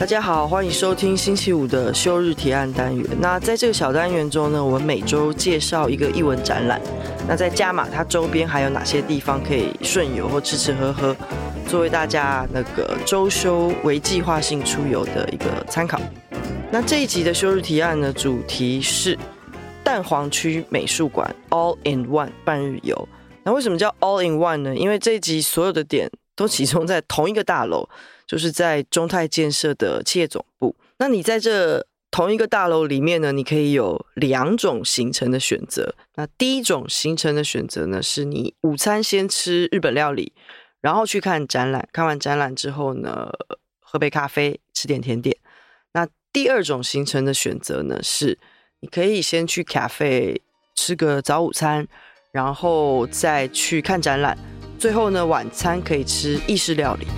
大家好，欢迎收听星期五的休日提案单元。那在这个小单元中呢，我们每周介绍一个艺文展览。那在加码，它周边还有哪些地方可以顺游或吃吃喝喝，作为大家那个周休为计划性出游的一个参考。那这一集的休日提案呢，主题是蛋黄区美术馆 All in One 半日游。那为什么叫 All in One 呢？因为这一集所有的点都集中在同一个大楼。就是在中泰建设的企业总部。那你在这同一个大楼里面呢，你可以有两种行程的选择。那第一种行程的选择呢，是你午餐先吃日本料理，然后去看展览。看完展览之后呢，喝杯咖啡，吃点甜点。那第二种行程的选择呢，是你可以先去咖啡吃个早午餐，然后再去看展览。最后呢，晚餐可以吃意式料理。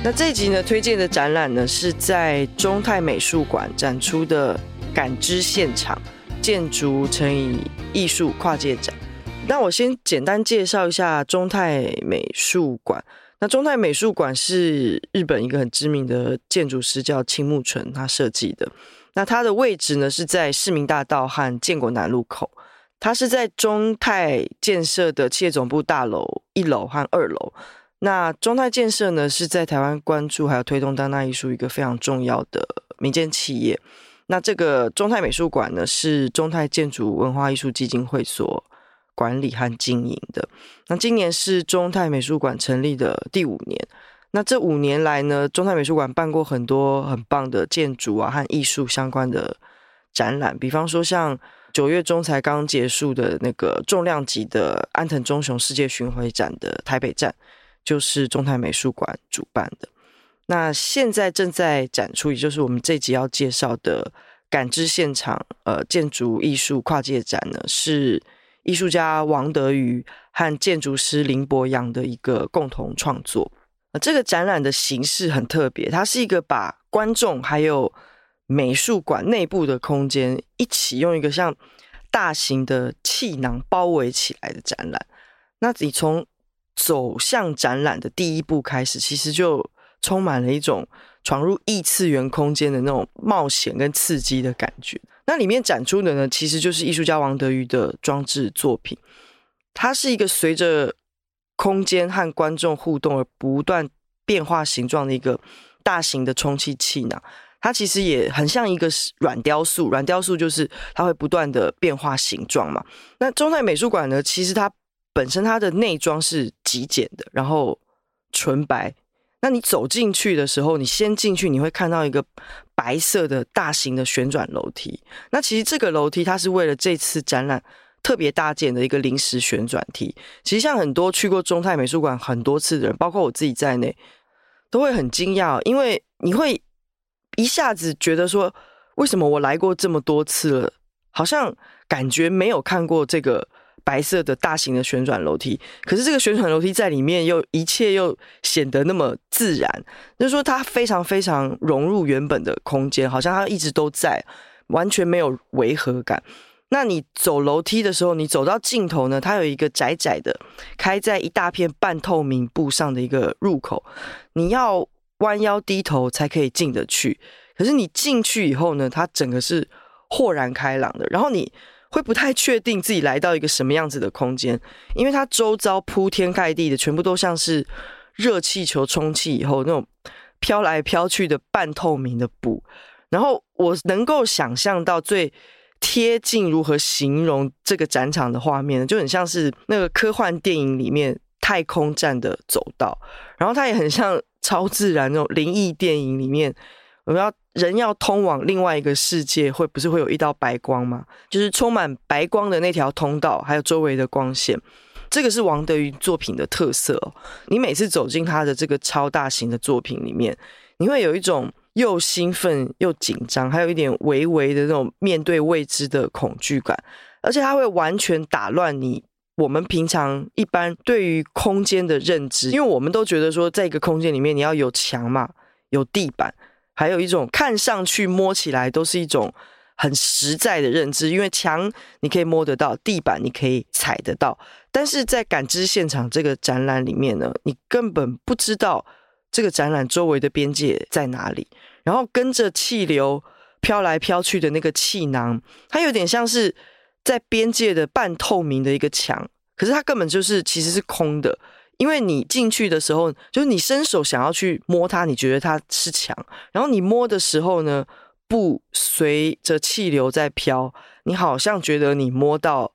那这一集呢，推荐的展览呢，是在中泰美术馆展出的《感知现场：建筑乘以艺术跨界展》。那我先简单介绍一下中泰美术馆。那中泰美术馆是日本一个很知名的建筑师叫青木纯他设计的。那它的位置呢，是在市民大道和建国南路口。它是在中泰建设的企业总部大楼一楼和二楼。那中泰建设呢，是在台湾关注还有推动当代艺术一个非常重要的民间企业。那这个中泰美术馆呢，是中泰建筑文化艺术基金会所管理和经营的。那今年是中泰美术馆成立的第五年。那这五年来呢，中泰美术馆办过很多很棒的建筑啊和艺术相关的展览，比方说像九月中才刚结束的那个重量级的安藤忠雄世界巡回展的台北站。就是中泰美术馆主办的，那现在正在展出，也就是我们这集要介绍的感知现场，呃，建筑艺术跨界展呢，是艺术家王德瑜和建筑师林博洋的一个共同创作。呃，这个展览的形式很特别，它是一个把观众还有美术馆内部的空间一起用一个像大型的气囊包围起来的展览。那你从走向展览的第一步开始，其实就充满了一种闯入异次元空间的那种冒险跟刺激的感觉。那里面展出的呢，其实就是艺术家王德瑜的装置作品。它是一个随着空间和观众互动而不断变化形状的一个大型的充气气囊。它其实也很像一个软雕塑，软雕塑就是它会不断的变化形状嘛。那中泰美术馆呢，其实它。本身它的内装是极简的，然后纯白。那你走进去的时候，你先进去，你会看到一个白色的大型的旋转楼梯。那其实这个楼梯它是为了这次展览特别搭建的一个临时旋转梯。其实像很多去过中泰美术馆很多次的人，包括我自己在内，都会很惊讶，因为你会一下子觉得说，为什么我来过这么多次了，好像感觉没有看过这个。白色的大型的旋转楼梯，可是这个旋转楼梯在里面又一切又显得那么自然，就是说它非常非常融入原本的空间，好像它一直都在，完全没有违和感。那你走楼梯的时候，你走到尽头呢，它有一个窄窄的开在一大片半透明布上的一个入口，你要弯腰低头才可以进得去。可是你进去以后呢，它整个是豁然开朗的，然后你。会不太确定自己来到一个什么样子的空间，因为它周遭铺天盖地的，全部都像是热气球充气以后那种飘来飘去的半透明的布。然后我能够想象到最贴近如何形容这个展场的画面，就很像是那个科幻电影里面太空站的走道，然后它也很像超自然那种灵异电影里面。我们要人要通往另外一个世界，会不是会有一道白光吗？就是充满白光的那条通道，还有周围的光线，这个是王德云作品的特色。你每次走进他的这个超大型的作品里面，你会有一种又兴奋又紧张，还有一点微微的那种面对未知的恐惧感，而且他会完全打乱你我们平常一般对于空间的认知，因为我们都觉得说，在一个空间里面，你要有墙嘛，有地板。还有一种看上去摸起来都是一种很实在的认知，因为墙你可以摸得到，地板你可以踩得到，但是在感知现场这个展览里面呢，你根本不知道这个展览周围的边界在哪里，然后跟着气流飘来飘去的那个气囊，它有点像是在边界的半透明的一个墙，可是它根本就是其实是空的，因为你进去的时候，就是你伸手想要去摸它，你觉得它是墙，然后你摸的时候呢，布随着气流在飘，你好像觉得你摸到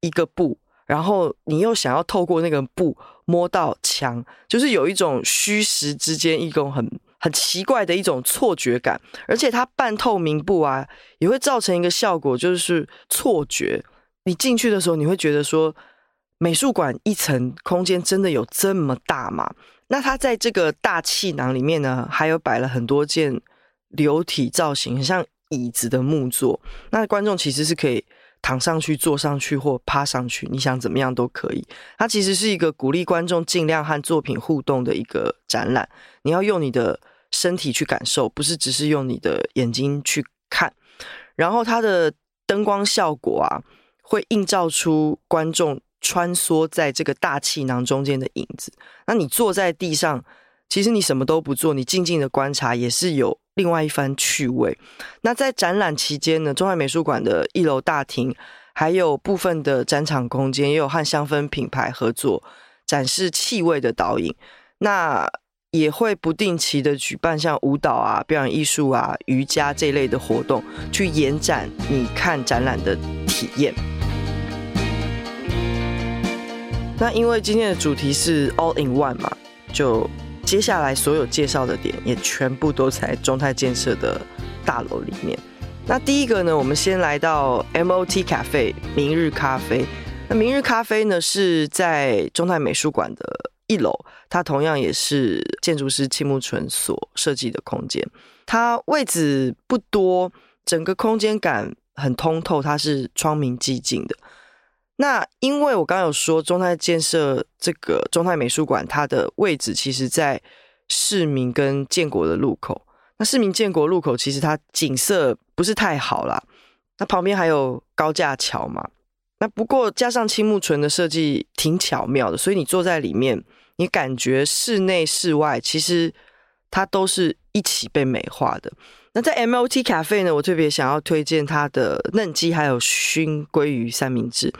一个布，然后你又想要透过那个布摸到墙，就是有一种虚实之间一种很很奇怪的一种错觉感，而且它半透明布啊，也会造成一个效果，就是错觉。你进去的时候，你会觉得说，美术馆一层空间真的有这么大吗？那它在这个大气囊里面呢，还有摆了很多件。流体造型很像椅子的木座，那观众其实是可以躺上去、坐上去或趴上去，你想怎么样都可以。它其实是一个鼓励观众尽量和作品互动的一个展览。你要用你的身体去感受，不是只是用你的眼睛去看。然后它的灯光效果啊，会映照出观众穿梭在这个大气囊中间的影子。那你坐在地上，其实你什么都不做，你静静的观察也是有。另外一番趣味。那在展览期间呢，中外美术馆的一楼大厅还有部分的展场空间，也有和香氛品牌合作展示气味的导引。那也会不定期的举办像舞蹈啊、表演艺术啊、瑜伽这类的活动，去延展你看展览的体验。那因为今天的主题是 All in One 嘛，就。接下来所有介绍的点也全部都在中泰建设的大楼里面。那第一个呢，我们先来到 MOT Cafe 明日咖啡。那明日咖啡呢是在中泰美术馆的一楼，它同样也是建筑师青木纯所设计的空间。它位置不多，整个空间感很通透，它是窗明几净的。那因为我刚刚有说中泰建设这个中泰美术馆，它的位置其实在市民跟建国的路口。那市民建国路口其实它景色不是太好啦，那旁边还有高架桥嘛。那不过加上青木纯的设计挺巧妙的，所以你坐在里面，你感觉室内室外其实它都是一起被美化的。那在 MOT 咖啡呢，我特别想要推荐它的嫩鸡还有熏鲑鱼三明治。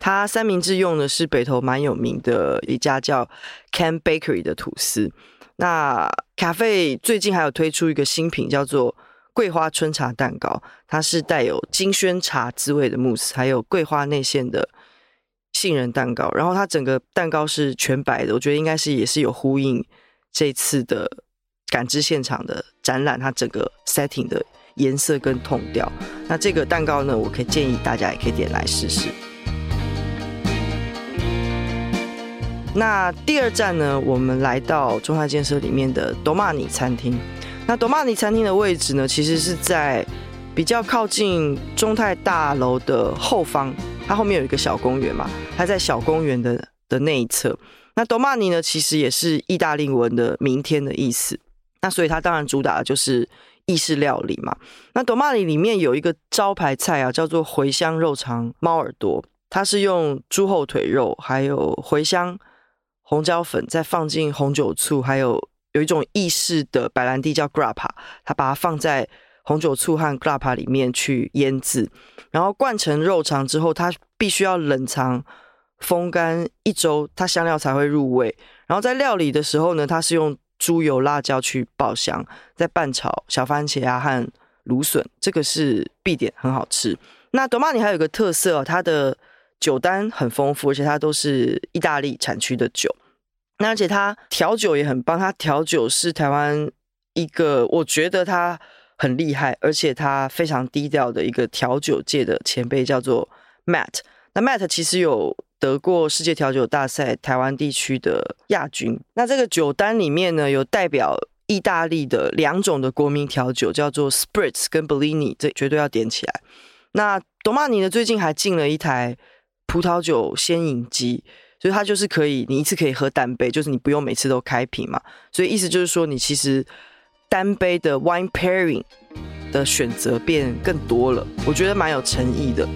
它三明治用的是北投蛮有名的一家叫 Can Bakery 的吐司。那咖啡最近还有推出一个新品，叫做桂花春茶蛋糕，它是带有金萱茶滋味的慕斯，还有桂花内馅的杏仁蛋糕。然后它整个蛋糕是全白的，我觉得应该是也是有呼应这次的感知现场的展览，它整个 setting 的颜色跟 tone 调。那这个蛋糕呢，我可以建议大家也可以点来试试。那第二站呢，我们来到中泰建设里面的多玛尼餐厅。那多玛尼餐厅的位置呢，其实是在比较靠近中泰大楼的后方，它后面有一个小公园嘛，它在小公园的的那一侧。那多玛尼呢，其实也是意大利文的“明天”的意思。那所以它当然主打的就是意式料理嘛。那多玛里里面有一个招牌菜啊，叫做茴香肉肠猫耳朵，它是用猪后腿肉还有茴香。红椒粉再放进红酒醋，还有有一种意式的白兰地叫 grappa，它把它放在红酒醋和 grappa 里面去腌制，然后灌成肉肠之后，它必须要冷藏风干一周，它香料才会入味。然后在料理的时候呢，它是用猪油辣椒去爆香，再拌炒小番茄啊和芦笋，这个是必点，很好吃。那多玛尼还有个特色，它的酒单很丰富，而且它都是意大利产区的酒。那而且它调酒也很棒，它调酒是台湾一个我觉得他很厉害，而且他非常低调的一个调酒界的前辈，叫做 Matt。那 Matt 其实有得过世界调酒大赛台湾地区的亚军。那这个酒单里面呢，有代表意大利的两种的国民调酒，叫做 Spritz 跟 Bellini，这绝对要点起来。那多玛尼呢，最近还进了一台。葡萄酒鲜饮机，所以它就是可以，你一次可以喝单杯，就是你不用每次都开瓶嘛。所以意思就是说，你其实单杯的 wine pairing 的选择变更多了，我觉得蛮有诚意的。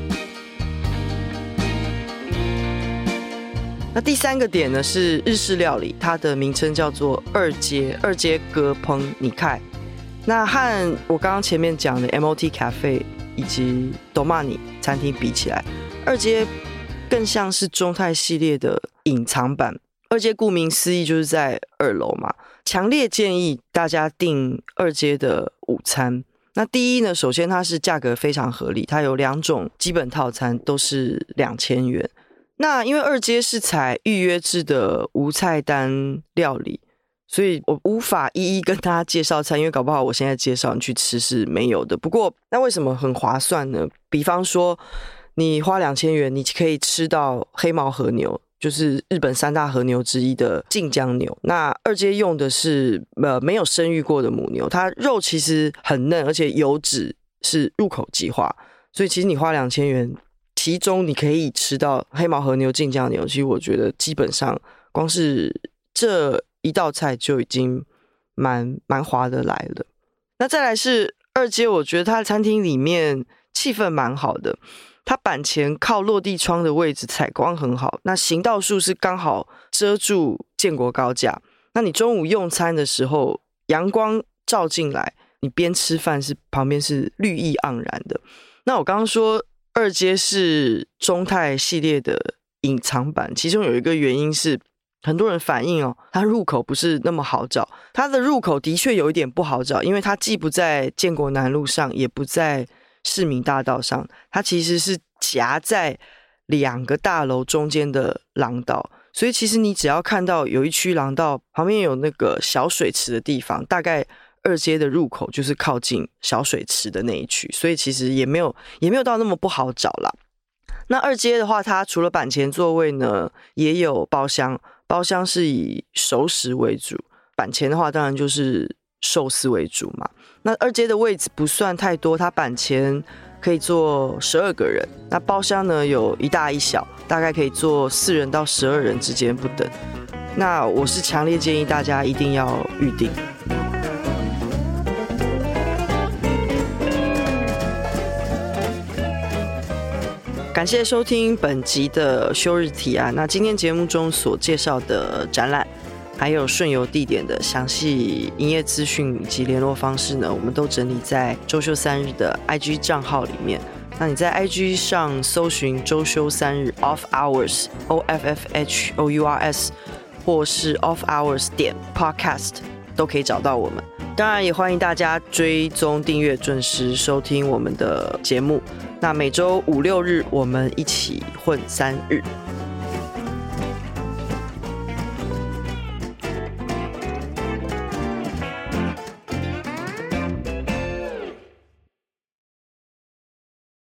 那第三个点呢，是日式料理，它的名称叫做二阶二阶格烹尼开。那和我刚刚前面讲的 MOT Cafe 以及 Domani 餐厅比起来，二阶更像是中泰系列的隐藏版。二阶顾名思义就是在二楼嘛，强烈建议大家订二阶的午餐。那第一呢，首先它是价格非常合理，它有两种基本套餐，都是两千元。那因为二阶是采预约制的无菜单料理，所以我无法一一跟大家介绍餐，因为搞不好我现在介绍你去吃是没有的。不过那为什么很划算呢？比方说你花两千元，你可以吃到黑毛和牛，就是日本三大和牛之一的近江牛。那二阶用的是呃没有生育过的母牛，它肉其实很嫩，而且油脂是入口即化，所以其实你花两千元。其中你可以吃到黑毛和牛、近江牛，其实我觉得基本上光是这一道菜就已经蛮蛮划得来了。那再来是二街，我觉得它餐厅里面气氛蛮好的，它板前靠落地窗的位置采光很好，那行道树是刚好遮住建国高架。那你中午用餐的时候，阳光照进来，你边吃饭是旁边是绿意盎然的。那我刚刚说。二阶是中泰系列的隐藏版，其中有一个原因是很多人反映哦，它入口不是那么好找。它的入口的确有一点不好找，因为它既不在建国南路上，也不在市民大道上，它其实是夹在两个大楼中间的廊道。所以其实你只要看到有一区廊道旁边有那个小水池的地方，大概。二阶的入口就是靠近小水池的那一区，所以其实也没有也没有到那么不好找啦。那二阶的话，它除了板前座位呢，也有包厢，包厢是以熟食为主，板前的话当然就是寿司为主嘛。那二阶的位置不算太多，它板前可以坐十二个人，那包厢呢有一大一小，大概可以坐四人到十二人之间不等。那我是强烈建议大家一定要预定。感谢收听本集的休日提案。那今天节目中所介绍的展览，还有顺游地点的详细营业资讯以及联络方式呢，我们都整理在周休三日的 IG 账号里面。那你在 IG 上搜寻周休三日 Off Hours O F F H O U R S，或是 Off Hours 点 Podcast，都可以找到我们。当然，也欢迎大家追踪订阅，准时收听我们的节目。那每周五六日，我们一起混三日。